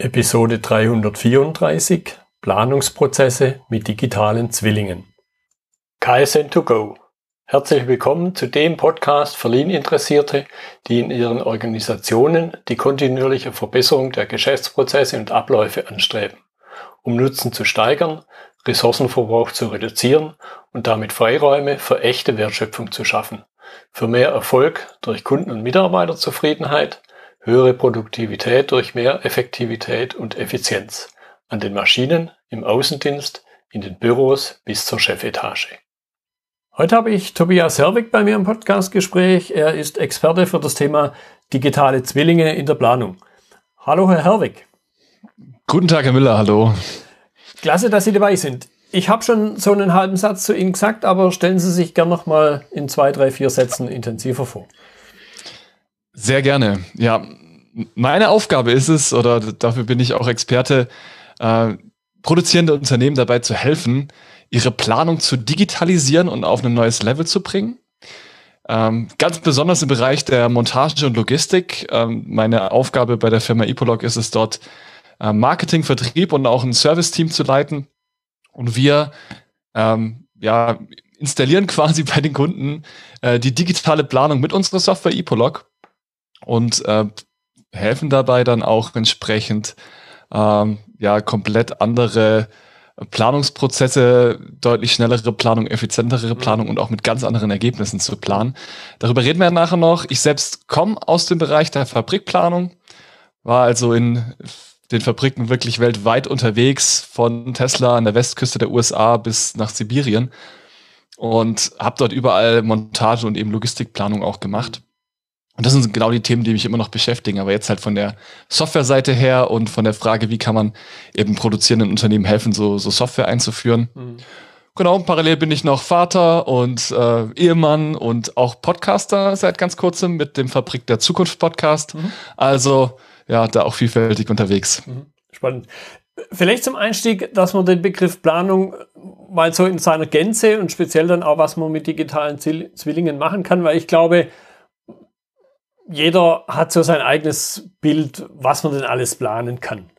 Episode 334 Planungsprozesse mit digitalen Zwillingen. KSN2Go. Herzlich willkommen zu dem Podcast für Lean-Interessierte, die in ihren Organisationen die kontinuierliche Verbesserung der Geschäftsprozesse und Abläufe anstreben, um Nutzen zu steigern, Ressourcenverbrauch zu reduzieren und damit Freiräume für echte Wertschöpfung zu schaffen, für mehr Erfolg durch Kunden- und Mitarbeiterzufriedenheit, höhere Produktivität durch mehr Effektivität und Effizienz an den Maschinen, im Außendienst, in den Büros bis zur Chefetage. Heute habe ich Tobias Herwig bei mir im Podcastgespräch. Er ist Experte für das Thema digitale Zwillinge in der Planung. Hallo, Herr Herwig. Guten Tag, Herr Müller, hallo. Klasse, dass Sie dabei sind. Ich habe schon so einen halben Satz zu Ihnen gesagt, aber stellen Sie sich gern noch mal in zwei, drei, vier Sätzen intensiver vor. Sehr gerne. Ja, meine Aufgabe ist es, oder dafür bin ich auch Experte, äh, produzierende Unternehmen dabei zu helfen, ihre Planung zu digitalisieren und auf ein neues Level zu bringen. Ähm, ganz besonders im Bereich der Montage und Logistik. Ähm, meine Aufgabe bei der Firma Epolog ist es dort, äh, Marketing, Vertrieb und auch ein Service-Team zu leiten. Und wir ähm, ja, installieren quasi bei den Kunden äh, die digitale Planung mit unserer Software Epolog und äh, helfen dabei dann auch entsprechend ähm, ja komplett andere Planungsprozesse, deutlich schnellere Planung, effizientere mhm. Planung und auch mit ganz anderen Ergebnissen zu planen. Darüber reden wir nachher noch. Ich selbst komme aus dem Bereich der Fabrikplanung, war also in den Fabriken wirklich weltweit unterwegs, von Tesla an der Westküste der USA bis nach Sibirien und habe dort überall Montage und eben Logistikplanung auch gemacht. Und das sind genau die Themen, die mich immer noch beschäftigen. Aber jetzt halt von der Softwareseite her und von der Frage, wie kann man eben produzierenden Unternehmen helfen, so, so Software einzuführen. Mhm. Genau, parallel bin ich noch Vater und äh, Ehemann und auch Podcaster seit ganz kurzem mit dem Fabrik der Zukunft Podcast. Mhm. Also ja, da auch vielfältig unterwegs. Mhm. Spannend. Vielleicht zum Einstieg, dass man den Begriff Planung mal so in seiner Gänze und speziell dann auch, was man mit digitalen Zwillingen machen kann, weil ich glaube, jeder hat so sein eigenes Bild, was man denn alles planen kann.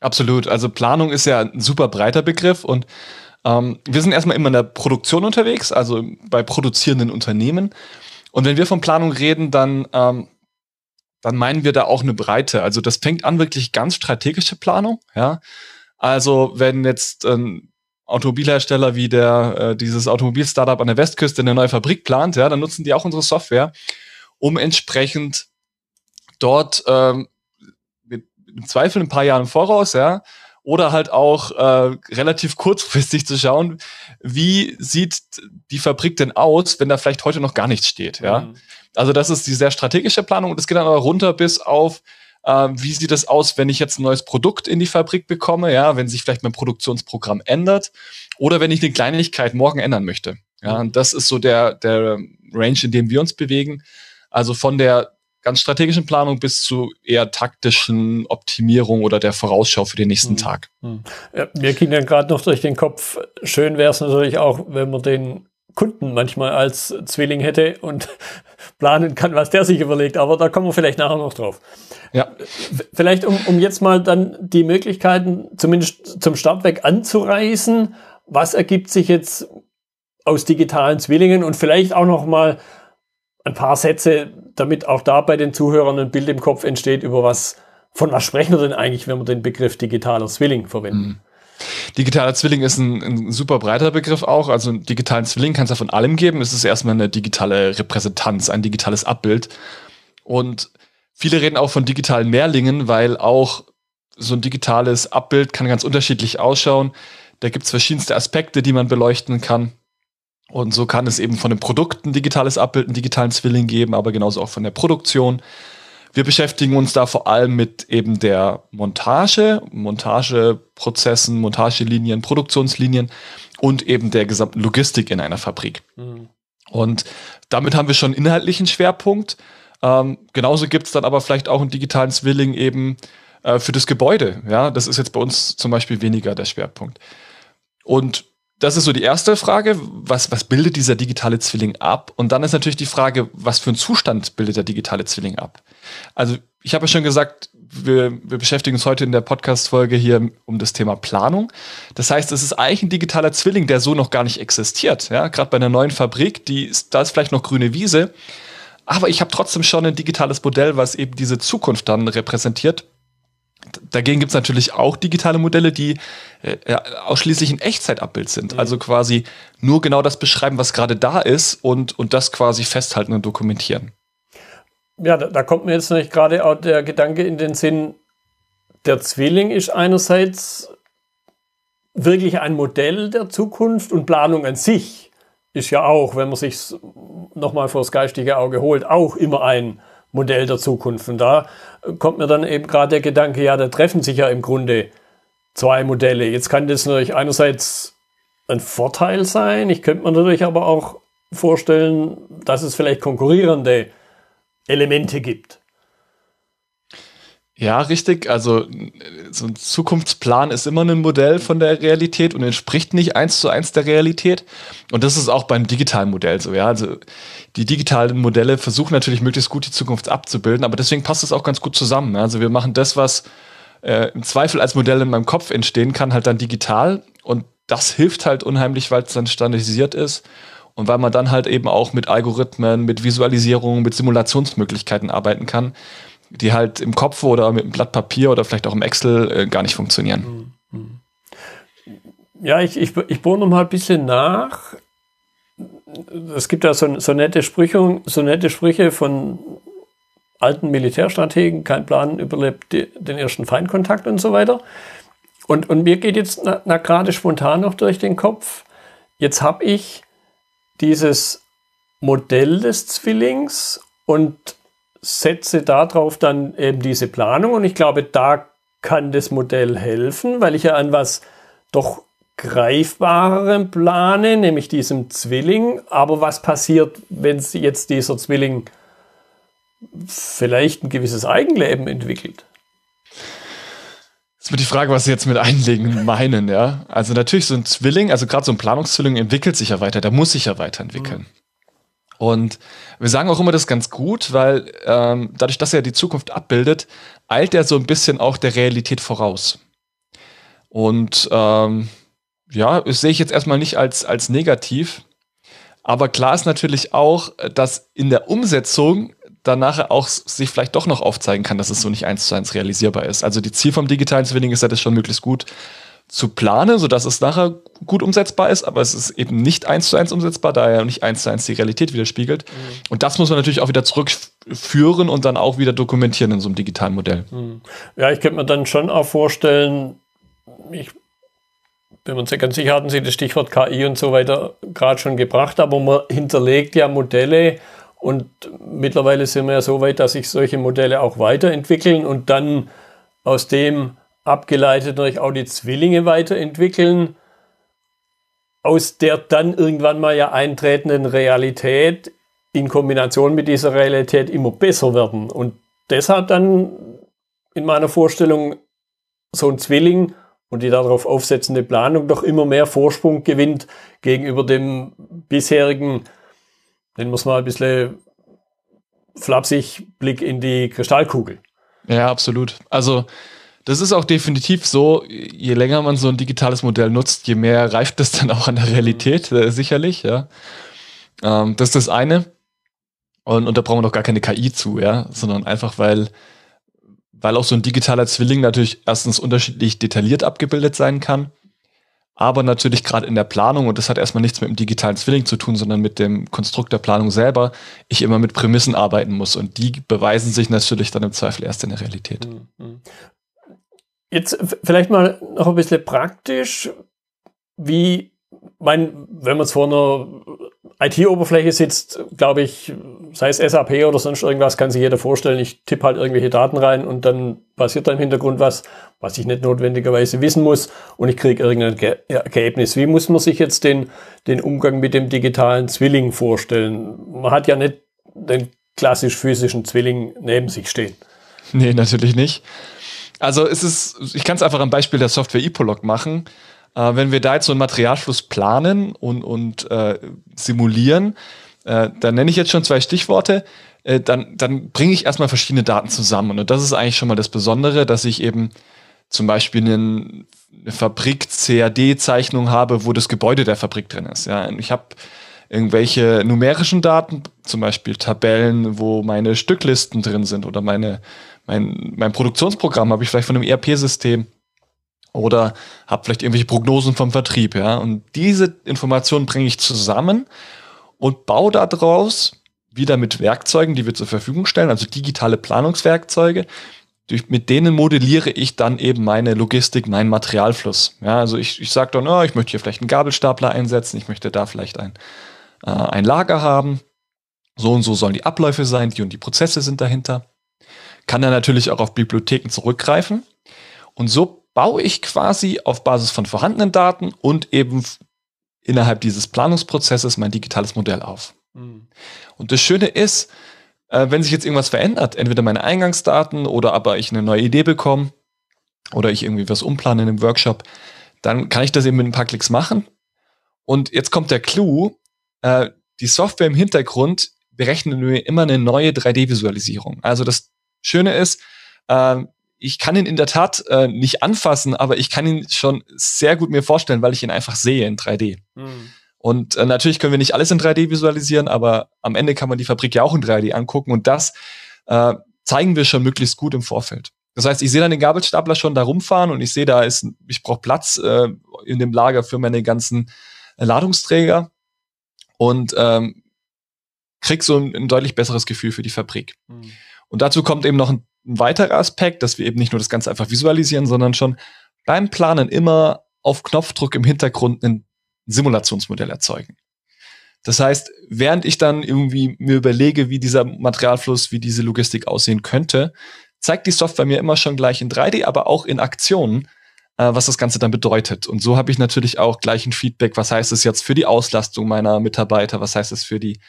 Absolut. Also Planung ist ja ein super breiter Begriff und ähm, wir sind erstmal immer in der Produktion unterwegs, also bei produzierenden Unternehmen. Und wenn wir von Planung reden, dann, ähm, dann meinen wir da auch eine Breite. Also das fängt an wirklich ganz strategische Planung. Ja, also wenn jetzt ein Automobilhersteller wie der äh, dieses Automobil-Startup an der Westküste eine neue Fabrik plant, ja, dann nutzen die auch unsere Software um entsprechend dort ähm, im Zweifel ein paar Jahre voraus, ja, oder halt auch äh, relativ kurzfristig zu schauen, wie sieht die Fabrik denn aus, wenn da vielleicht heute noch gar nichts steht, ja. Mhm. Also das ist die sehr strategische Planung und es geht dann aber runter bis auf, äh, wie sieht es aus, wenn ich jetzt ein neues Produkt in die Fabrik bekomme, ja, wenn sich vielleicht mein Produktionsprogramm ändert oder wenn ich eine Kleinigkeit morgen ändern möchte. Ja, mhm. und das ist so der, der Range, in dem wir uns bewegen. Also von der ganz strategischen Planung bis zu eher taktischen Optimierung oder der Vorausschau für den nächsten mhm. Tag. Mhm. Ja, mir ging dann gerade noch durch den Kopf, schön wäre es natürlich auch, wenn man den Kunden manchmal als Zwilling hätte und planen kann, was der sich überlegt. Aber da kommen wir vielleicht nachher noch drauf. Ja. Vielleicht, um, um jetzt mal dann die Möglichkeiten zumindest zum Start weg anzureißen. Was ergibt sich jetzt aus digitalen Zwillingen und vielleicht auch noch mal ein paar Sätze, damit auch da bei den Zuhörern ein Bild im Kopf entsteht, über was, von was sprechen wir denn eigentlich, wenn wir den Begriff digitaler Zwilling verwenden? Mhm. Digitaler Zwilling ist ein, ein, super breiter Begriff auch. Also einen digitalen Zwilling kann es ja von allem geben. Es ist erstmal eine digitale Repräsentanz, ein digitales Abbild. Und viele reden auch von digitalen Mehrlingen, weil auch so ein digitales Abbild kann ganz unterschiedlich ausschauen. Da gibt es verschiedenste Aspekte, die man beleuchten kann. Und so kann es eben von den Produkten digitales Abbild, einen digitalen Zwilling geben, aber genauso auch von der Produktion. Wir beschäftigen uns da vor allem mit eben der Montage, Montageprozessen, Montagelinien, Produktionslinien und eben der gesamten Logistik in einer Fabrik. Mhm. Und damit haben wir schon inhaltlichen Schwerpunkt. Ähm, genauso gibt es dann aber vielleicht auch einen digitalen Zwilling eben äh, für das Gebäude. Ja, das ist jetzt bei uns zum Beispiel weniger der Schwerpunkt. Und das ist so die erste Frage. Was, was bildet dieser digitale Zwilling ab? Und dann ist natürlich die Frage, was für einen Zustand bildet der digitale Zwilling ab? Also ich habe ja schon gesagt, wir, wir beschäftigen uns heute in der Podcast-Folge hier um das Thema Planung. Das heißt, es ist eigentlich ein digitaler Zwilling, der so noch gar nicht existiert. Ja, gerade bei einer neuen Fabrik, die ist, da ist vielleicht noch grüne Wiese. Aber ich habe trotzdem schon ein digitales Modell, was eben diese Zukunft dann repräsentiert. Dagegen gibt es natürlich auch digitale Modelle, die äh, ausschließlich ein Echtzeitabbild sind. Mhm. Also quasi nur genau das beschreiben, was gerade da ist und, und das quasi festhalten und dokumentieren. Ja, da, da kommt mir jetzt nämlich gerade auch der Gedanke in den Sinn, der Zwilling ist einerseits wirklich ein Modell der Zukunft und Planung an sich ist ja auch, wenn man sich nochmal vor das geistige Auge holt, auch immer ein Modell der Zukunft. Und da kommt mir dann eben gerade der Gedanke, ja, da treffen sich ja im Grunde zwei Modelle. Jetzt kann das natürlich einerseits ein Vorteil sein. Ich könnte mir natürlich aber auch vorstellen, dass es vielleicht konkurrierende Elemente gibt. Ja, richtig. Also so ein Zukunftsplan ist immer ein Modell von der Realität und entspricht nicht eins zu eins der Realität. Und das ist auch beim digitalen Modell so. Ja, also die digitalen Modelle versuchen natürlich möglichst gut die Zukunft abzubilden, aber deswegen passt es auch ganz gut zusammen. Also wir machen das, was äh, im Zweifel als Modell in meinem Kopf entstehen kann, halt dann digital und das hilft halt unheimlich, weil es dann standardisiert ist und weil man dann halt eben auch mit Algorithmen, mit Visualisierungen, mit Simulationsmöglichkeiten arbeiten kann, die halt im Kopf oder mit einem Blatt Papier oder vielleicht auch im Excel äh, gar nicht funktionieren. Ja, ich, ich, ich bohre noch mal ein bisschen nach. Es gibt ja so, so, nette Sprüche, so nette Sprüche von alten Militärstrategen, kein Plan überlebt den ersten Feindkontakt und so weiter. Und, und mir geht jetzt na, na gerade spontan noch durch den Kopf, jetzt habe ich dieses Modell des Zwillings und setze darauf dann eben diese Planung. Und ich glaube, da kann das Modell helfen, weil ich ja an was doch greifbarerem plane, nämlich diesem Zwilling. Aber was passiert, wenn jetzt dieser Zwilling vielleicht ein gewisses Eigenleben entwickelt? ist mir die Frage, was Sie jetzt mit Einlegen meinen, ja. Also natürlich so ein Zwilling, also gerade so ein Planungszwilling entwickelt sich ja weiter, der muss sich ja weiterentwickeln. Mhm. Und wir sagen auch immer das ganz gut, weil ähm, dadurch, dass er die Zukunft abbildet, eilt er so ein bisschen auch der Realität voraus. Und ähm, ja, das sehe ich jetzt erstmal nicht als, als negativ. Aber klar ist natürlich auch, dass in der Umsetzung dann nachher auch sich vielleicht doch noch aufzeigen kann, dass es so nicht eins zu eins realisierbar ist. Also die Ziel vom digitalen Zwilling ist ja das schon möglichst gut zu planen, sodass es nachher gut umsetzbar ist, aber es ist eben nicht eins zu eins umsetzbar, da er nicht eins zu eins die Realität widerspiegelt. Mhm. Und das muss man natürlich auch wieder zurückführen und dann auch wieder dokumentieren in so einem digitalen Modell. Mhm. Ja, ich könnte mir dann schon auch vorstellen, ich bin mir ganz sicher, hatten Sie das Stichwort KI und so weiter gerade schon gebracht, aber man hinterlegt ja Modelle, und mittlerweile sind wir ja so weit, dass sich solche Modelle auch weiterentwickeln und dann aus dem abgeleitet natürlich auch die Zwillinge weiterentwickeln, aus der dann irgendwann mal ja eintretenden Realität in Kombination mit dieser Realität immer besser werden. Und deshalb dann in meiner Vorstellung so ein Zwilling und die darauf aufsetzende Planung doch immer mehr Vorsprung gewinnt gegenüber dem bisherigen nennen wir es mal ein bisschen flapsig, Blick in die Kristallkugel. Ja, absolut. Also das ist auch definitiv so, je länger man so ein digitales Modell nutzt, je mehr reift das dann auch an der Realität, äh, sicherlich, ja. Ähm, das ist das eine. Und, und da brauchen wir doch gar keine KI zu, ja, sondern einfach, weil, weil auch so ein digitaler Zwilling natürlich erstens unterschiedlich detailliert abgebildet sein kann aber natürlich gerade in der Planung, und das hat erstmal nichts mit dem digitalen Zwilling zu tun, sondern mit dem Konstrukt der Planung selber, ich immer mit Prämissen arbeiten muss. Und die beweisen sich natürlich dann im Zweifel erst in der Realität. Jetzt vielleicht mal noch ein bisschen praktisch, wie, mein, wenn man es vor einer IT-Oberfläche sitzt, glaube ich, sei es SAP oder sonst irgendwas, kann sich jeder vorstellen, ich tippe halt irgendwelche Daten rein und dann passiert da im Hintergrund was, was ich nicht notwendigerweise wissen muss und ich kriege irgendein Ergebnis. Wie muss man sich jetzt den, den Umgang mit dem digitalen Zwilling vorstellen? Man hat ja nicht den klassisch physischen Zwilling neben sich stehen. Nee, natürlich nicht. Also es ist, ich kann es einfach am Beispiel der Software Epolog machen. Äh, wenn wir da jetzt so einen Materialfluss planen und, und äh, simulieren, äh, dann nenne ich jetzt schon zwei Stichworte. äh, dann, dann bringe ich erstmal verschiedene Daten zusammen. Und das ist eigentlich schon mal das Besondere, dass ich eben zum Beispiel einen, eine Fabrik-CAD-Zeichnung habe, wo das Gebäude der Fabrik drin ist. Ja, ich habe irgendwelche numerischen Daten, zum Beispiel Tabellen, wo meine Stücklisten drin sind oder meine, mein, mein Produktionsprogramm habe ich vielleicht von einem ERP-System oder habe vielleicht irgendwelche Prognosen vom Vertrieb, ja. Und diese Informationen bringe ich zusammen und baue daraus wieder mit Werkzeugen, die wir zur Verfügung stellen, also digitale Planungswerkzeuge. Durch, mit denen modelliere ich dann eben meine Logistik, meinen Materialfluss. Ja, also ich, ich sage dann, oh, ich möchte hier vielleicht einen Gabelstapler einsetzen, ich möchte da vielleicht ein, äh, ein Lager haben. So und so sollen die Abläufe sein, die und die Prozesse sind dahinter. Kann dann natürlich auch auf Bibliotheken zurückgreifen. Und so baue ich quasi auf Basis von vorhandenen Daten und eben innerhalb dieses Planungsprozesses mein digitales Modell auf. Mhm. Und das Schöne ist, äh, wenn sich jetzt irgendwas verändert, entweder meine Eingangsdaten oder aber ich eine neue Idee bekomme oder ich irgendwie was umplane in einem Workshop, dann kann ich das eben mit ein paar Klicks machen. Und jetzt kommt der Clou, äh, die Software im Hintergrund berechnet mir immer eine neue 3D-Visualisierung. Also das Schöne ist, äh, ich kann ihn in der Tat äh, nicht anfassen, aber ich kann ihn schon sehr gut mir vorstellen, weil ich ihn einfach sehe in 3D. Mhm. Und äh, natürlich können wir nicht alles in 3D visualisieren, aber am Ende kann man die Fabrik ja auch in 3D angucken und das äh, zeigen wir schon möglichst gut im Vorfeld. Das heißt, ich sehe dann den Gabelstapler schon da rumfahren und ich sehe, da ist, ich brauche Platz äh, in dem Lager für meine ganzen Ladungsträger und ähm, krieg so ein, ein deutlich besseres Gefühl für die Fabrik. Mhm. Und dazu kommt eben noch ein, ein weiterer Aspekt, dass wir eben nicht nur das Ganze einfach visualisieren, sondern schon beim Planen immer auf Knopfdruck im Hintergrund ein Simulationsmodell erzeugen. Das heißt, während ich dann irgendwie mir überlege, wie dieser Materialfluss, wie diese Logistik aussehen könnte, zeigt die Software mir immer schon gleich in 3D, aber auch in Aktionen, äh, was das Ganze dann bedeutet. Und so habe ich natürlich auch gleich ein Feedback, was heißt es jetzt für die Auslastung meiner Mitarbeiter, was heißt es für die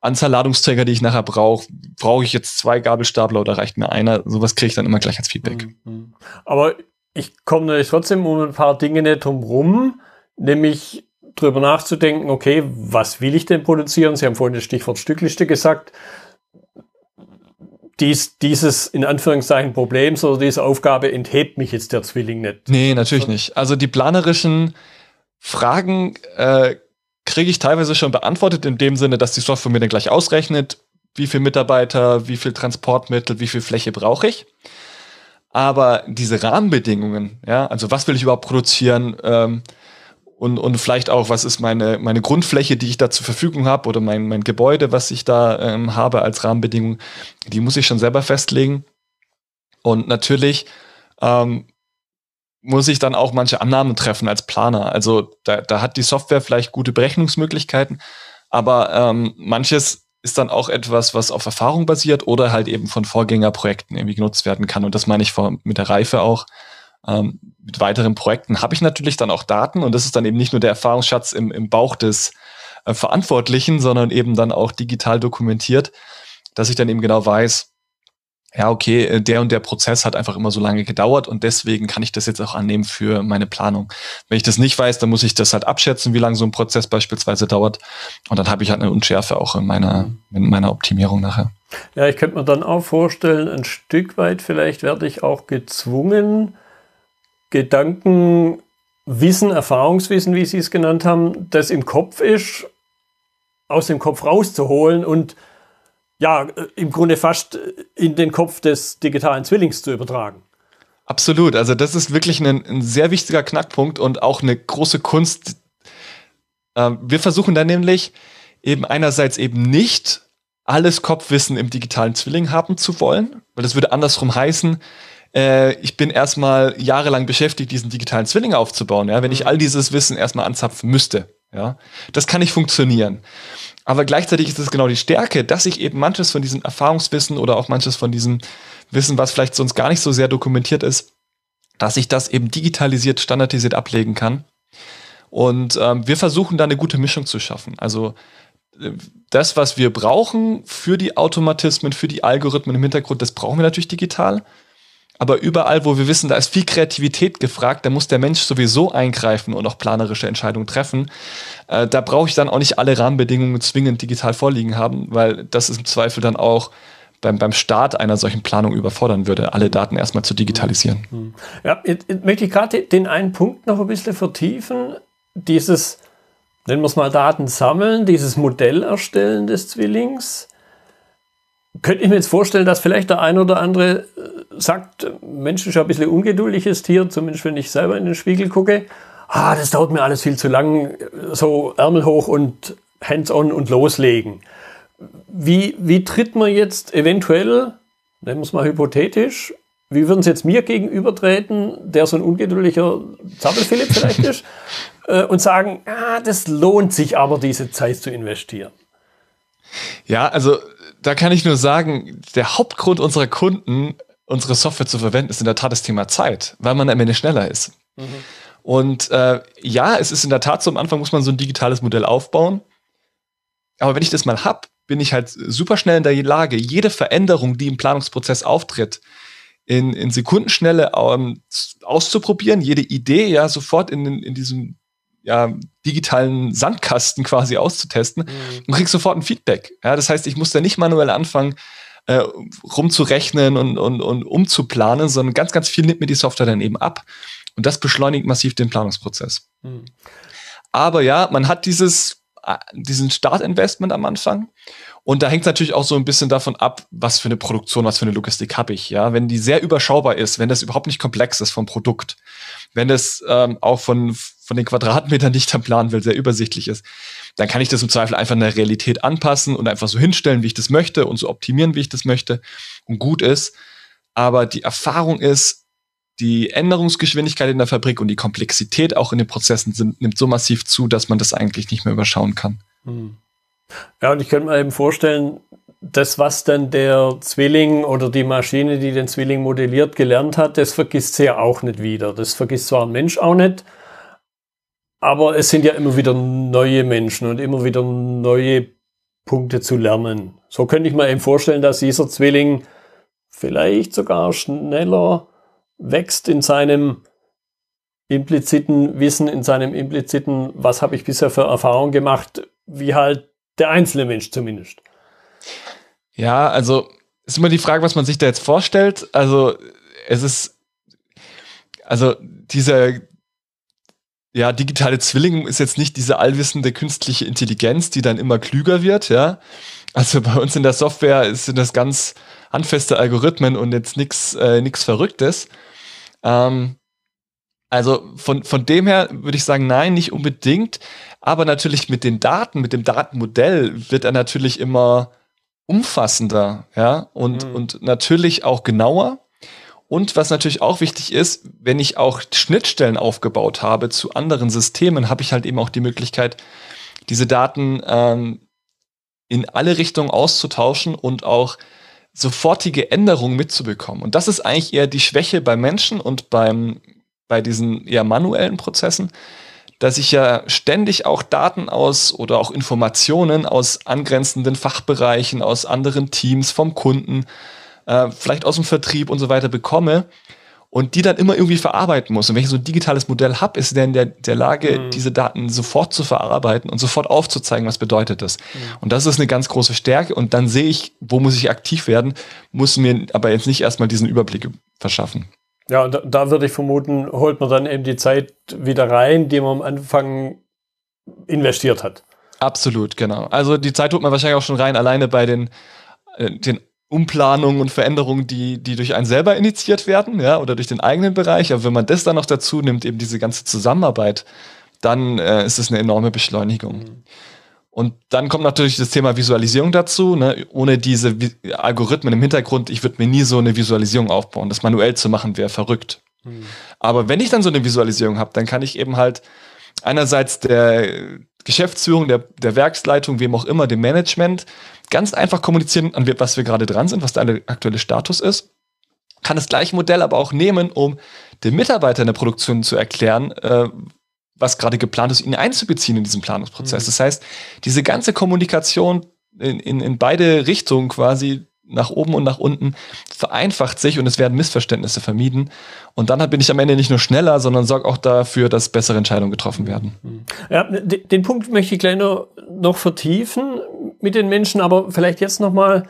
Anzahl Ladungsträger, die ich nachher brauche. Brauche ich jetzt zwei Gabelstapler oder reicht mir einer? Sowas kriege ich dann immer gleich als Feedback. Mhm. Aber ich komme natürlich trotzdem um ein paar Dinge nicht drum rum nämlich drüber nachzudenken, okay, was will ich denn produzieren? Sie haben vorhin das Stichwort Stückliste gesagt. Dies, dieses in Anführungszeichen Problems oder diese Aufgabe enthebt mich jetzt der Zwilling nicht. Nee, natürlich nicht. Also die planerischen Fragen äh, kriege ich teilweise schon beantwortet, in dem Sinne, dass die Software mir dann gleich ausrechnet, wie viele Mitarbeiter, wie viel Transportmittel, wie viel Fläche brauche ich. Aber diese Rahmenbedingungen, ja, also was will ich überhaupt produzieren, ähm, und, und vielleicht auch, was ist meine, meine Grundfläche, die ich da zur Verfügung habe oder mein, mein Gebäude, was ich da ähm, habe als Rahmenbedingung, die muss ich schon selber festlegen. Und natürlich ähm, muss ich dann auch manche Annahmen treffen als Planer. Also da, da hat die Software vielleicht gute Berechnungsmöglichkeiten, aber ähm, manches ist dann auch etwas, was auf Erfahrung basiert oder halt eben von Vorgängerprojekten irgendwie genutzt werden kann. Und das meine ich vor, mit der Reife auch. Ähm, mit weiteren Projekten habe ich natürlich dann auch Daten und das ist dann eben nicht nur der Erfahrungsschatz im, im Bauch des äh, Verantwortlichen, sondern eben dann auch digital dokumentiert, dass ich dann eben genau weiß, ja, okay, äh, der und der Prozess hat einfach immer so lange gedauert und deswegen kann ich das jetzt auch annehmen für meine Planung. Wenn ich das nicht weiß, dann muss ich das halt abschätzen, wie lange so ein Prozess beispielsweise dauert und dann habe ich halt eine Unschärfe auch in meiner, in meiner Optimierung nachher. Ja, ich könnte mir dann auch vorstellen, ein Stück weit vielleicht werde ich auch gezwungen, Gedankenwissen, Erfahrungswissen, wie Sie es genannt haben, das im Kopf ist, aus dem Kopf rauszuholen und ja, im Grunde fast in den Kopf des digitalen Zwillings zu übertragen. Absolut. Also das ist wirklich ein, ein sehr wichtiger Knackpunkt und auch eine große Kunst. Ähm, wir versuchen dann nämlich eben einerseits eben nicht alles Kopfwissen im digitalen Zwilling haben zu wollen, weil das würde andersrum heißen, äh, ich bin erstmal jahrelang beschäftigt, diesen digitalen Zwilling aufzubauen, ja, wenn ich mhm. all dieses Wissen erstmal anzapfen müsste. Ja, das kann nicht funktionieren. Aber gleichzeitig ist es genau die Stärke, dass ich eben manches von diesem Erfahrungswissen oder auch manches von diesem Wissen, was vielleicht sonst gar nicht so sehr dokumentiert ist, dass ich das eben digitalisiert, standardisiert ablegen kann. Und ähm, wir versuchen da eine gute Mischung zu schaffen. Also äh, das, was wir brauchen für die Automatismen, für die Algorithmen im Hintergrund, das brauchen wir natürlich digital. Aber überall, wo wir wissen, da ist viel Kreativität gefragt, da muss der Mensch sowieso eingreifen und auch planerische Entscheidungen treffen. Äh, da brauche ich dann auch nicht alle Rahmenbedingungen zwingend digital vorliegen haben, weil das ist im Zweifel dann auch beim, beim Start einer solchen Planung überfordern würde, alle Daten erstmal zu digitalisieren. Mhm. Ja, jetzt, jetzt möchte ich gerade den einen Punkt noch ein bisschen vertiefen. Dieses, nennen wir es mal Daten sammeln, dieses Modell erstellen des Zwillings könnte ich mir jetzt vorstellen, dass vielleicht der ein oder andere äh, sagt, Mensch ist ja ein bisschen ungeduldiges Tier, zumindest wenn ich selber in den Spiegel gucke. Ah, das dauert mir alles viel zu lang, so Ärmel hoch und hands-on und loslegen. Wie, wie tritt man jetzt eventuell, nennen wir es mal hypothetisch, wie würden Sie jetzt mir gegenübertreten, der so ein ungeduldiger Zappelphilipp vielleicht ist, äh, und sagen, ah, das lohnt sich aber, diese Zeit zu investieren? Ja, also da kann ich nur sagen, der Hauptgrund unserer Kunden, unsere Software zu verwenden, ist in der Tat das Thema Zeit, weil man am Ende schneller ist. Mhm. Und äh, ja, es ist in der Tat so, am Anfang muss man so ein digitales Modell aufbauen. Aber wenn ich das mal hab, bin ich halt super schnell in der Lage, jede Veränderung, die im Planungsprozess auftritt, in, in Sekundenschnelle ähm, auszuprobieren, jede Idee ja sofort in, in diesem ja, digitalen Sandkasten quasi auszutesten mhm. und kriegst sofort ein Feedback. Ja, das heißt, ich muss da nicht manuell anfangen, äh, rumzurechnen und, und, und umzuplanen, sondern ganz, ganz viel nimmt mir die Software dann eben ab. Und das beschleunigt massiv den Planungsprozess. Mhm. Aber ja, man hat dieses, diesen Startinvestment am Anfang. Und da hängt es natürlich auch so ein bisschen davon ab, was für eine Produktion, was für eine Logistik habe ich. Ja, wenn die sehr überschaubar ist, wenn das überhaupt nicht komplex ist vom Produkt, wenn es ähm, auch von von den Quadratmetern, die ich dann planen will, sehr übersichtlich ist, dann kann ich das im Zweifel einfach in der Realität anpassen und einfach so hinstellen, wie ich das möchte und so optimieren, wie ich das möchte und gut ist. Aber die Erfahrung ist, die Änderungsgeschwindigkeit in der Fabrik und die Komplexität auch in den Prozessen sind, nimmt so massiv zu, dass man das eigentlich nicht mehr überschauen kann. Hm. Ja, und ich könnte mir eben vorstellen, das, was dann der Zwilling oder die Maschine, die den Zwilling modelliert, gelernt hat, das vergisst sie ja auch nicht wieder. Das vergisst zwar ein Mensch auch nicht, aber es sind ja immer wieder neue Menschen und immer wieder neue Punkte zu lernen. So könnte ich mir eben vorstellen, dass dieser Zwilling vielleicht sogar schneller wächst in seinem impliziten Wissen, in seinem impliziten, was habe ich bisher für Erfahrungen gemacht, wie halt der einzelne Mensch zumindest. Ja, also ist immer die Frage, was man sich da jetzt vorstellt. Also es ist, also dieser, ja, digitale Zwilling ist jetzt nicht diese allwissende künstliche Intelligenz, die dann immer klüger wird, ja. Also bei uns in der Software sind das ganz handfeste Algorithmen und jetzt nichts äh, Verrücktes. Ähm, also von, von dem her würde ich sagen, nein, nicht unbedingt. Aber natürlich mit den Daten, mit dem Datenmodell wird er natürlich immer umfassender, ja, und, mhm. und natürlich auch genauer. Und was natürlich auch wichtig ist, wenn ich auch Schnittstellen aufgebaut habe zu anderen Systemen, habe ich halt eben auch die Möglichkeit, diese Daten ähm, in alle Richtungen auszutauschen und auch sofortige Änderungen mitzubekommen. Und das ist eigentlich eher die Schwäche bei Menschen und beim, bei diesen eher manuellen Prozessen, dass ich ja ständig auch Daten aus oder auch Informationen aus angrenzenden Fachbereichen, aus anderen Teams, vom Kunden, äh, vielleicht aus dem Vertrieb und so weiter bekomme und die dann immer irgendwie verarbeiten muss. Und wenn ich so ein digitales Modell habe, ist der in der, der Lage, mhm. diese Daten sofort zu verarbeiten und sofort aufzuzeigen, was bedeutet das. Mhm. Und das ist eine ganz große Stärke. Und dann sehe ich, wo muss ich aktiv werden, muss mir aber jetzt nicht erstmal diesen Überblick verschaffen. Ja, da, da würde ich vermuten, holt man dann eben die Zeit wieder rein, die man am Anfang investiert hat. Absolut, genau. Also die Zeit holt man wahrscheinlich auch schon rein, alleine bei den, äh, den Umplanungen und Veränderungen, die, die durch einen selber initiiert werden, ja, oder durch den eigenen Bereich. Aber wenn man das dann noch dazu nimmt, eben diese ganze Zusammenarbeit, dann äh, ist es eine enorme Beschleunigung. Mhm. Und dann kommt natürlich das Thema Visualisierung dazu. Ne? Ohne diese Algorithmen im Hintergrund, ich würde mir nie so eine Visualisierung aufbauen. Das manuell zu machen wäre verrückt. Mhm. Aber wenn ich dann so eine Visualisierung habe, dann kann ich eben halt einerseits der Geschäftsführung, der, der Werksleitung, wem auch immer, dem Management, ganz einfach kommunizieren, an was wir gerade dran sind, was der aktuelle Status ist. Kann das gleiche Modell aber auch nehmen, um den Mitarbeitern der Produktion zu erklären, äh, was gerade geplant ist, ihn einzubeziehen in diesen Planungsprozess. Mhm. Das heißt, diese ganze Kommunikation in, in, in beide Richtungen quasi nach oben und nach unten, vereinfacht sich und es werden Missverständnisse vermieden. Und dann bin ich am Ende nicht nur schneller, sondern sorge auch dafür, dass bessere Entscheidungen getroffen werden. Ja, den Punkt möchte ich gleich noch, vertiefen mit den Menschen, aber vielleicht jetzt noch mal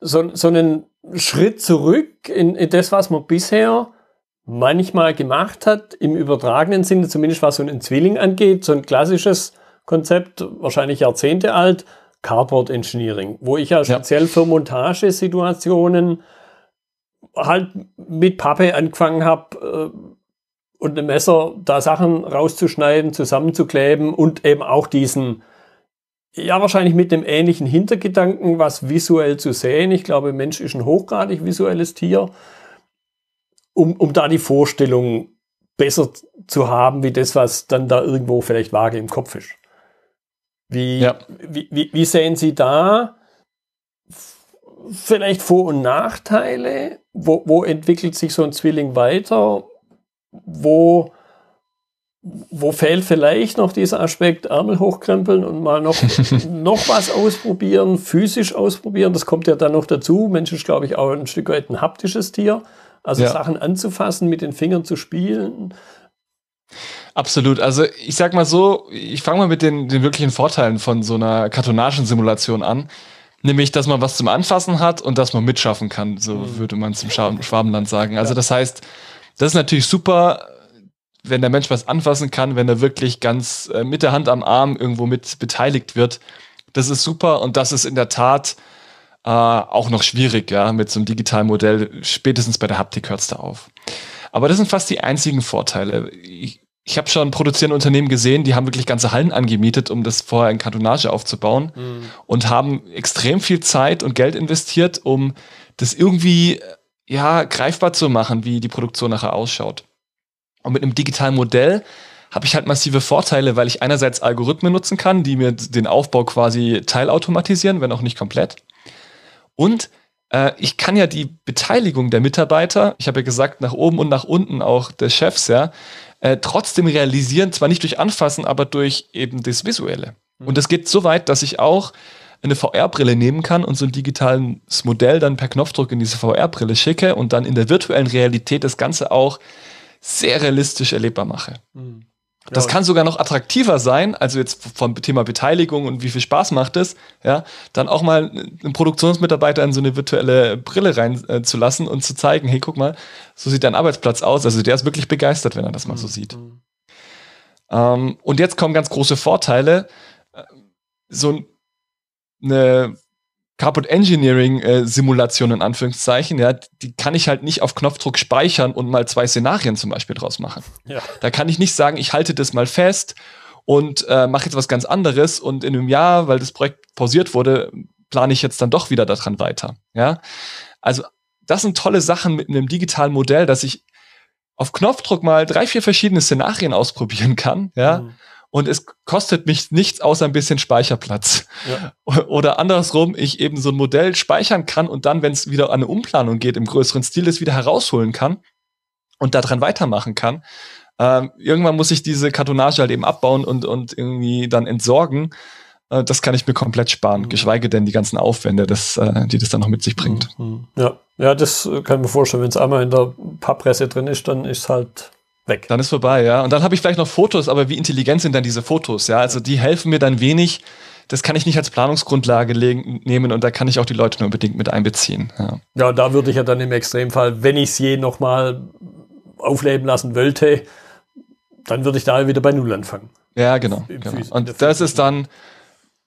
so, so einen Schritt zurück in, in das, was man bisher manchmal gemacht hat, im übertragenen Sinne, zumindest was so einen Zwilling angeht, so ein klassisches Konzept, wahrscheinlich Jahrzehnte alt, Cardboard Engineering, wo ich ja speziell für Montagesituationen halt mit Pappe angefangen habe äh, und einem Messer da Sachen rauszuschneiden, zusammenzukleben und eben auch diesen, ja wahrscheinlich mit dem ähnlichen Hintergedanken, was visuell zu sehen. Ich glaube, Mensch ist ein hochgradig visuelles Tier, um, um da die Vorstellung besser zu haben, wie das, was dann da irgendwo vielleicht vage im Kopf ist. Wie, ja. wie, wie, wie sehen Sie da vielleicht Vor- und Nachteile? Wo, wo entwickelt sich so ein Zwilling weiter? Wo, wo fehlt vielleicht noch dieser Aspekt Ärmel hochkrempeln und mal noch, noch was ausprobieren, physisch ausprobieren? Das kommt ja dann noch dazu. Mensch ist, glaube ich, auch ein Stück weit ein haptisches Tier. Also ja. Sachen anzufassen, mit den Fingern zu spielen. Absolut. Also ich sag mal so, ich fange mal mit den, den wirklichen Vorteilen von so einer Kartonagensimulation an. Nämlich, dass man was zum Anfassen hat und dass man mitschaffen kann, so mhm. würde man zum Schwabenland sagen. Also das heißt, das ist natürlich super, wenn der Mensch was anfassen kann, wenn er wirklich ganz äh, mit der Hand am Arm irgendwo mit beteiligt wird. Das ist super und das ist in der Tat äh, auch noch schwierig, ja, mit so einem digitalen Modell. Spätestens bei der Haptik hört es da auf. Aber das sind fast die einzigen Vorteile. Ich, ich habe schon produzierende Unternehmen gesehen, die haben wirklich ganze Hallen angemietet, um das vorher in Kartonage aufzubauen mhm. und haben extrem viel Zeit und Geld investiert, um das irgendwie ja greifbar zu machen, wie die Produktion nachher ausschaut. Und mit einem digitalen Modell habe ich halt massive Vorteile, weil ich einerseits Algorithmen nutzen kann, die mir den Aufbau quasi teilautomatisieren, wenn auch nicht komplett. Und äh, ich kann ja die Beteiligung der Mitarbeiter, ich habe ja gesagt, nach oben und nach unten auch des Chefs, ja, äh, trotzdem realisieren, zwar nicht durch Anfassen, aber durch eben das Visuelle. Mhm. Und das geht so weit, dass ich auch eine VR-Brille nehmen kann und so ein digitales Modell dann per Knopfdruck in diese VR-Brille schicke und dann in der virtuellen Realität das Ganze auch sehr realistisch erlebbar mache. Mhm. Das kann sogar noch attraktiver sein, also jetzt vom Thema Beteiligung und wie viel Spaß macht es, ja, dann auch mal einen Produktionsmitarbeiter in so eine virtuelle Brille reinzulassen äh, und zu zeigen, hey, guck mal, so sieht dein Arbeitsplatz aus. Also der ist wirklich begeistert, wenn er das mal so mhm. sieht. Mhm. Ähm, und jetzt kommen ganz große Vorteile. Äh, so eine Carport Engineering äh, Simulation in Anführungszeichen, ja, die kann ich halt nicht auf Knopfdruck speichern und mal zwei Szenarien zum Beispiel draus machen. Ja. Da kann ich nicht sagen, ich halte das mal fest und äh, mache jetzt was ganz anderes und in einem Jahr, weil das Projekt pausiert wurde, plane ich jetzt dann doch wieder daran weiter. Ja, also das sind tolle Sachen mit einem digitalen Modell, dass ich auf Knopfdruck mal drei, vier verschiedene Szenarien ausprobieren kann. Ja. Mhm und es kostet mich nichts außer ein bisschen Speicherplatz. Ja. Oder andersrum, ich eben so ein Modell speichern kann und dann, wenn es wieder an eine Umplanung geht, im größeren Stil, das wieder herausholen kann und daran weitermachen kann. Ähm, irgendwann muss ich diese Kartonage halt eben abbauen und, und irgendwie dann entsorgen. Äh, das kann ich mir komplett sparen, mhm. geschweige denn die ganzen Aufwände, das, äh, die das dann noch mit sich bringt. Mhm. Ja. ja, das kann ich mir vorstellen. Wenn es einmal in der Papppresse drin ist, dann ist halt weg. Dann ist vorbei, ja. Und dann habe ich vielleicht noch Fotos, aber wie intelligent sind dann diese Fotos? Ja, also die helfen mir dann wenig. Das kann ich nicht als Planungsgrundlage nehmen und da kann ich auch die Leute nur unbedingt mit einbeziehen. Ja, ja da würde ich ja dann im Extremfall, wenn ich es je nochmal aufleben lassen wollte, dann würde ich da wieder bei Null anfangen. Ja, genau. genau. Und das ist dann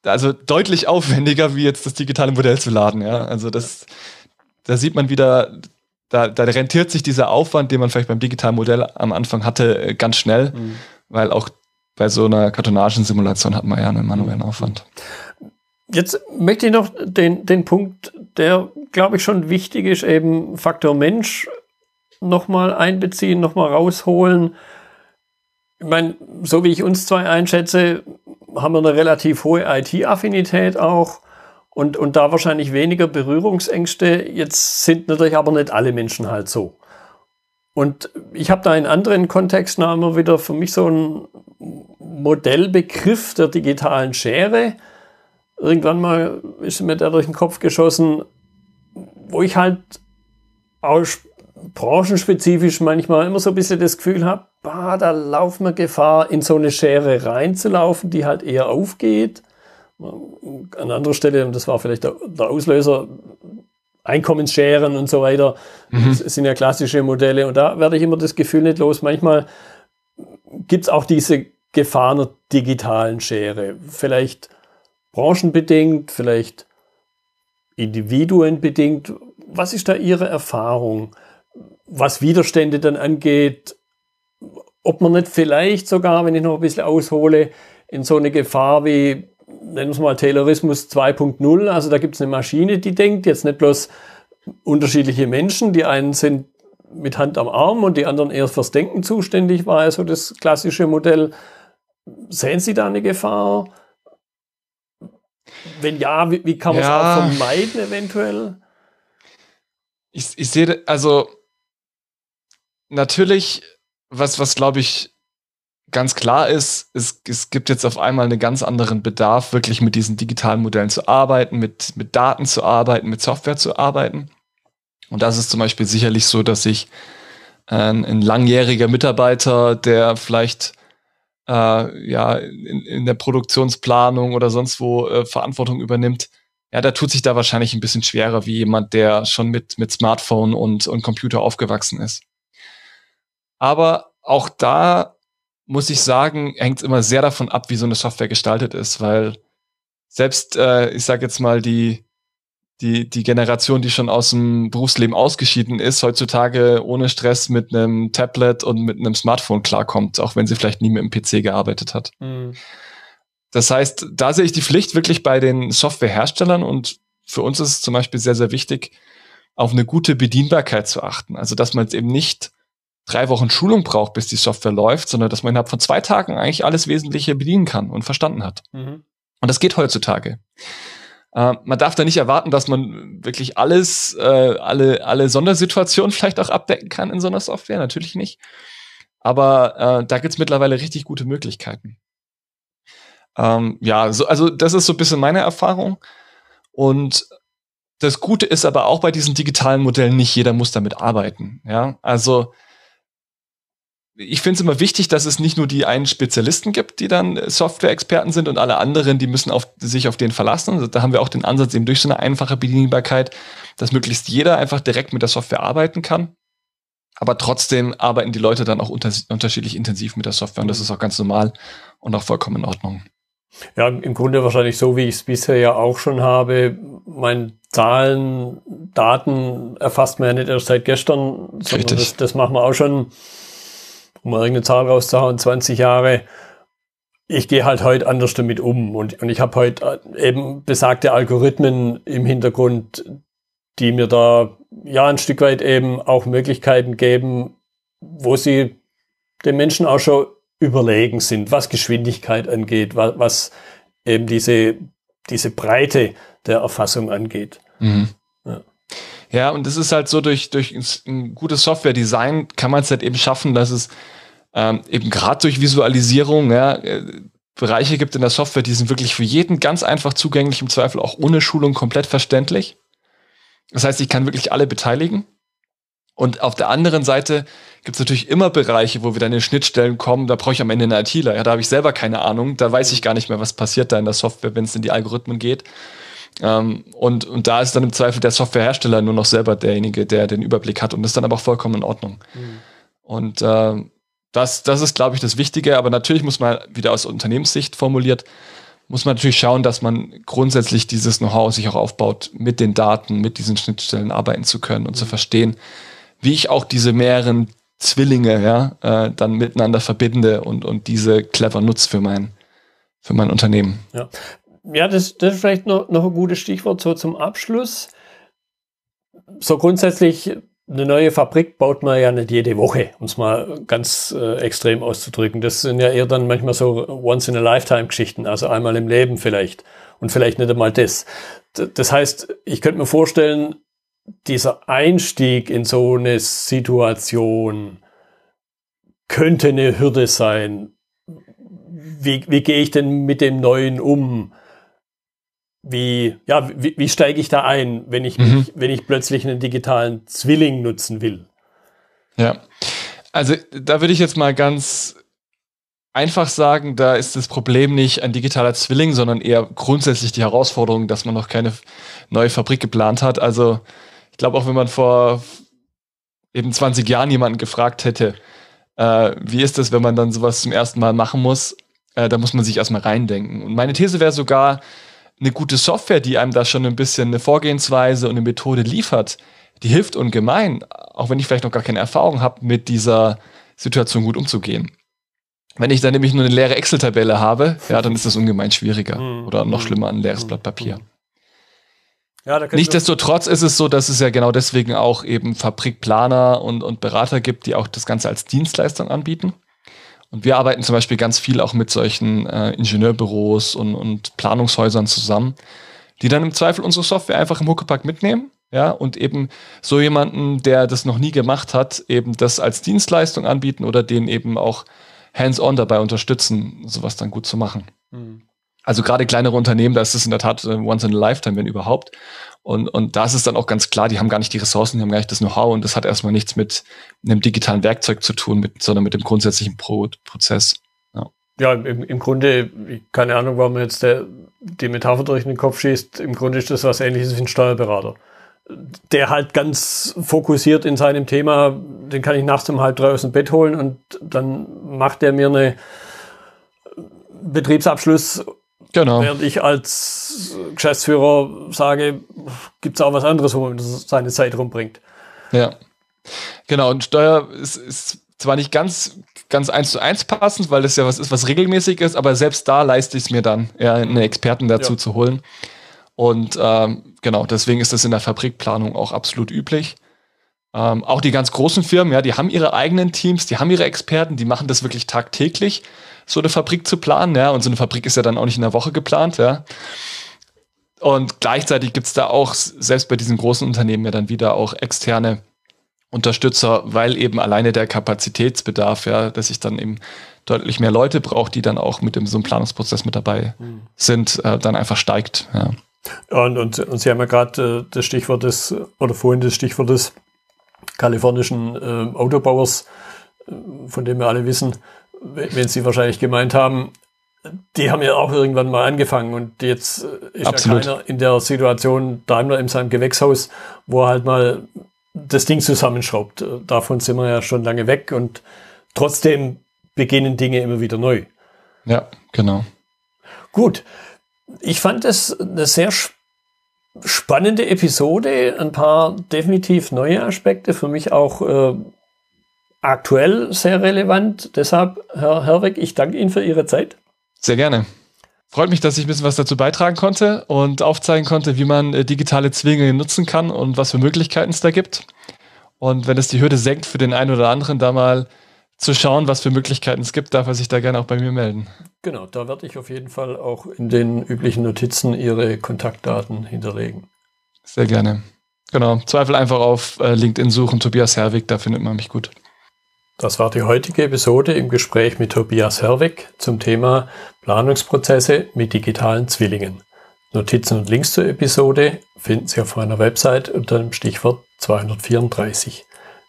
also deutlich aufwendiger, wie jetzt das digitale Modell zu laden. Ja, also das, da sieht man wieder, da, da rentiert sich dieser Aufwand, den man vielleicht beim digitalen Modell am Anfang hatte, äh, ganz schnell, mhm. weil auch bei so einer Kartonagensimulation hat man ja einen manuellen mhm. Aufwand. Jetzt möchte ich noch den, den Punkt, der, glaube ich, schon wichtig ist, eben Faktor Mensch nochmal einbeziehen, nochmal rausholen. Ich meine, so wie ich uns zwei einschätze, haben wir eine relativ hohe IT-Affinität auch und, und da wahrscheinlich weniger Berührungsängste. Jetzt sind natürlich aber nicht alle Menschen halt so. Und ich habe da in anderen Kontexten immer wieder für mich so einen Modellbegriff der digitalen Schere. Irgendwann mal ist mir der durch den Kopf geschossen, wo ich halt aus branchenspezifisch manchmal immer so ein bisschen das Gefühl habe, bah, da laufen wir Gefahr, in so eine Schere reinzulaufen, die halt eher aufgeht. An anderer Stelle, und das war vielleicht der, der Auslöser, Einkommensscheren und so weiter, mhm. das sind ja klassische Modelle. Und da werde ich immer das Gefühl nicht los. Manchmal gibt es auch diese Gefahr einer digitalen Schere. Vielleicht branchenbedingt, vielleicht individuenbedingt. Was ist da Ihre Erfahrung? was Widerstände dann angeht, ob man nicht vielleicht sogar, wenn ich noch ein bisschen aushole, in so eine Gefahr wie, nennen wir es mal Taylorismus 2.0, also da gibt es eine Maschine, die denkt, jetzt nicht bloß unterschiedliche Menschen, die einen sind mit Hand am Arm und die anderen eher fürs Denken zuständig, war also das klassische Modell. Sehen Sie da eine Gefahr? Wenn ja, wie, wie kann man es ja. auch vermeiden eventuell? Ich, ich sehe, also natürlich, was, was glaube ich ganz klar ist, es, es gibt jetzt auf einmal einen ganz anderen Bedarf, wirklich mit diesen digitalen Modellen zu arbeiten, mit, mit Daten zu arbeiten, mit Software zu arbeiten. Und das ist zum Beispiel sicherlich so, dass sich ein, ein langjähriger Mitarbeiter, der vielleicht äh, ja in, in der Produktionsplanung oder sonst wo äh, Verantwortung übernimmt, ja, da tut sich da wahrscheinlich ein bisschen schwerer wie jemand, der schon mit, mit Smartphone und, und Computer aufgewachsen ist. Aber auch da muss ich sagen, hängt es immer sehr davon ab, wie so eine Software gestaltet ist, weil selbst, äh, ich sage jetzt mal, die, die, die Generation, die schon aus dem Berufsleben ausgeschieden ist, heutzutage ohne Stress mit einem Tablet und mit einem Smartphone klarkommt, auch wenn sie vielleicht nie mit dem PC gearbeitet hat. Mhm. Das heißt, da sehe ich die Pflicht wirklich bei den Softwareherstellern und für uns ist es zum Beispiel sehr, sehr wichtig, auf eine gute Bedienbarkeit zu achten. Also, dass man jetzt eben nicht drei Wochen Schulung braucht, bis die Software läuft, sondern dass man innerhalb von zwei Tagen eigentlich alles Wesentliche bedienen kann und verstanden hat. Mhm. Und das geht heutzutage. Äh, man darf da nicht erwarten, dass man wirklich alles, äh, alle, alle Sondersituationen vielleicht auch abdecken kann in so einer Software. Natürlich nicht. Aber äh, da gibt's mittlerweile richtig gute Möglichkeiten. Ähm, ja, so, also das ist so ein bisschen meine Erfahrung. Und das Gute ist aber auch bei diesen digitalen Modellen, nicht jeder muss damit arbeiten. Ja, also ich finde es immer wichtig, dass es nicht nur die einen Spezialisten gibt, die dann Software-Experten sind und alle anderen, die müssen auf, sich auf den verlassen. Also da haben wir auch den Ansatz eben durch so eine einfache Bedienbarkeit, dass möglichst jeder einfach direkt mit der Software arbeiten kann. Aber trotzdem arbeiten die Leute dann auch unter, unterschiedlich intensiv mit der Software und das ist auch ganz normal und auch vollkommen in Ordnung. Ja, im Grunde wahrscheinlich so, wie ich es bisher ja auch schon habe. Mein Zahlen, Daten erfasst man ja nicht erst seit gestern, sondern das, das machen wir auch schon um irgendeine Zahl rauszuhauen, 20 Jahre. Ich gehe halt heute anders damit um und, und ich habe heute äh, eben besagte Algorithmen im Hintergrund, die mir da ja ein Stück weit eben auch Möglichkeiten geben, wo sie den Menschen auch schon überlegen sind, was Geschwindigkeit angeht, was, was eben diese, diese Breite der Erfassung angeht. Mhm. Ja. ja, und es ist halt so, durch, durch ein gutes Software-Design kann man es halt eben schaffen, dass es ähm, eben gerade durch Visualisierung ja, äh, Bereiche gibt in der Software, die sind wirklich für jeden ganz einfach zugänglich, im Zweifel auch ohne Schulung komplett verständlich. Das heißt, ich kann wirklich alle beteiligen. Und auf der anderen Seite gibt es natürlich immer Bereiche, wo wir dann in Schnittstellen kommen, da brauche ich am Ende einen ITler. Ja, da habe ich selber keine Ahnung, da weiß ich gar nicht mehr, was passiert da in der Software, wenn es in die Algorithmen geht. Ähm, und, und da ist dann im Zweifel der Softwarehersteller nur noch selber derjenige, der den Überblick hat und das ist dann aber auch vollkommen in Ordnung. Mhm. Und äh, das, das ist, glaube ich, das Wichtige. Aber natürlich muss man wieder aus Unternehmenssicht formuliert, muss man natürlich schauen, dass man grundsätzlich dieses Know-how sich auch aufbaut, mit den Daten, mit diesen Schnittstellen arbeiten zu können und mhm. zu verstehen, wie ich auch diese mehreren Zwillinge ja, äh, dann miteinander verbinde und, und diese clever nutze für mein, für mein Unternehmen. Ja, ja das, das ist vielleicht noch, noch ein gutes Stichwort so zum Abschluss. So grundsätzlich eine neue Fabrik baut man ja nicht jede Woche, um es mal ganz äh, extrem auszudrücken. Das sind ja eher dann manchmal so Once-in-a-Lifetime-Geschichten, also einmal im Leben vielleicht und vielleicht nicht einmal das. Das heißt, ich könnte mir vorstellen, dieser Einstieg in so eine Situation könnte eine Hürde sein. Wie, wie gehe ich denn mit dem Neuen um? Wie, ja, wie, wie steige ich da ein, wenn ich, mhm. mich, wenn ich plötzlich einen digitalen Zwilling nutzen will? Ja, also da würde ich jetzt mal ganz einfach sagen, da ist das Problem nicht ein digitaler Zwilling, sondern eher grundsätzlich die Herausforderung, dass man noch keine neue Fabrik geplant hat. Also ich glaube auch, wenn man vor eben 20 Jahren jemanden gefragt hätte, äh, wie ist das, wenn man dann sowas zum ersten Mal machen muss, äh, da muss man sich erstmal reindenken. Und meine These wäre sogar, eine gute Software, die einem da schon ein bisschen eine Vorgehensweise und eine Methode liefert, die hilft ungemein, auch wenn ich vielleicht noch gar keine Erfahrung habe, mit dieser Situation gut umzugehen. Wenn ich dann nämlich nur eine leere Excel-Tabelle habe, ja, dann ist das ungemein schwieriger mhm. oder noch schlimmer ein leeres mhm. Blatt Papier. Ja, Nichtsdestotrotz ist es so, dass es ja genau deswegen auch eben Fabrikplaner und, und Berater gibt, die auch das Ganze als Dienstleistung anbieten. Und wir arbeiten zum Beispiel ganz viel auch mit solchen äh, Ingenieurbüros und, und Planungshäusern zusammen, die dann im Zweifel unsere Software einfach im Huckepack mitnehmen ja, und eben so jemanden, der das noch nie gemacht hat, eben das als Dienstleistung anbieten oder den eben auch hands-on dabei unterstützen, sowas dann gut zu machen. Mhm. Also gerade kleinere Unternehmen, da ist es in der Tat äh, once in a lifetime, wenn überhaupt. Und, und da ist es dann auch ganz klar, die haben gar nicht die Ressourcen, die haben gar nicht das Know-how und das hat erstmal nichts mit einem digitalen Werkzeug zu tun, mit, sondern mit dem grundsätzlichen Pro Prozess. Ja, ja im, im Grunde, keine Ahnung, warum jetzt der, die Metapher durch den Kopf schießt, im Grunde ist das was ähnliches wie ein Steuerberater. Der halt ganz fokussiert in seinem Thema, den kann ich nachts um halb drei aus dem Bett holen und dann macht er mir eine Betriebsabschluss, genau. während ich als Geschäftsführer sage, gibt es auch was anderes, wo man seine Zeit rumbringt. Ja, genau. Und Steuer ist, ist zwar nicht ganz ganz eins zu eins passend, weil das ja was ist, was regelmäßig ist, aber selbst da leiste ich es mir dann, ja, einen Experten dazu ja. zu holen. Und ähm, genau, deswegen ist das in der Fabrikplanung auch absolut üblich. Ähm, auch die ganz großen Firmen, ja, die haben ihre eigenen Teams, die haben ihre Experten, die machen das wirklich tagtäglich, so eine Fabrik zu planen, ja. Und so eine Fabrik ist ja dann auch nicht in der Woche geplant, ja. Und gleichzeitig gibt's da auch, selbst bei diesen großen Unternehmen, ja dann wieder auch externe Unterstützer, weil eben alleine der Kapazitätsbedarf, ja, dass ich dann eben deutlich mehr Leute braucht, die dann auch mit dem so einem Planungsprozess mit dabei mhm. sind, äh, dann einfach steigt. Ja. Und, und, und Sie haben ja gerade äh, das Stichwort des, oder vorhin das Stichwort des kalifornischen äh, Autobauers, äh, von dem wir alle wissen, wenn Sie wahrscheinlich gemeint haben, die haben ja auch irgendwann mal angefangen und jetzt äh, ist Absolut. ja keiner in der Situation Daimler in seinem Gewächshaus, wo er halt mal das Ding zusammenschraubt. Äh, davon sind wir ja schon lange weg und trotzdem beginnen Dinge immer wieder neu. Ja, genau. Gut ich fand es eine sehr spannende Episode, ein paar definitiv neue Aspekte, für mich auch äh, aktuell sehr relevant. Deshalb, Herr Herweg, ich danke Ihnen für Ihre Zeit. Sehr gerne. Freut mich, dass ich ein bisschen was dazu beitragen konnte und aufzeigen konnte, wie man äh, digitale Zwillinge nutzen kann und was für Möglichkeiten es da gibt. Und wenn es die Hürde senkt für den einen oder anderen, da mal zu schauen, was für Möglichkeiten es gibt, darf er sich da gerne auch bei mir melden. Genau, da werde ich auf jeden Fall auch in den üblichen Notizen Ihre Kontaktdaten hinterlegen. Sehr gerne. Genau, Zweifel einfach auf äh, LinkedIn suchen, Tobias Herwig, da findet man mich gut. Das war die heutige Episode im Gespräch mit Tobias Herwig zum Thema Planungsprozesse mit digitalen Zwillingen. Notizen und Links zur Episode finden Sie auf meiner Website unter dem Stichwort 234.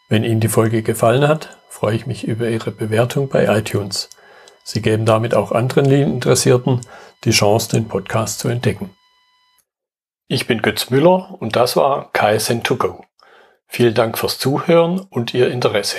Wenn Ihnen die Folge gefallen hat, freue ich mich über Ihre Bewertung bei iTunes. Sie geben damit auch anderen Lean-Interessierten die Chance, den Podcast zu entdecken. Ich bin Götz Müller und das war KSN2Go. Vielen Dank fürs Zuhören und Ihr Interesse.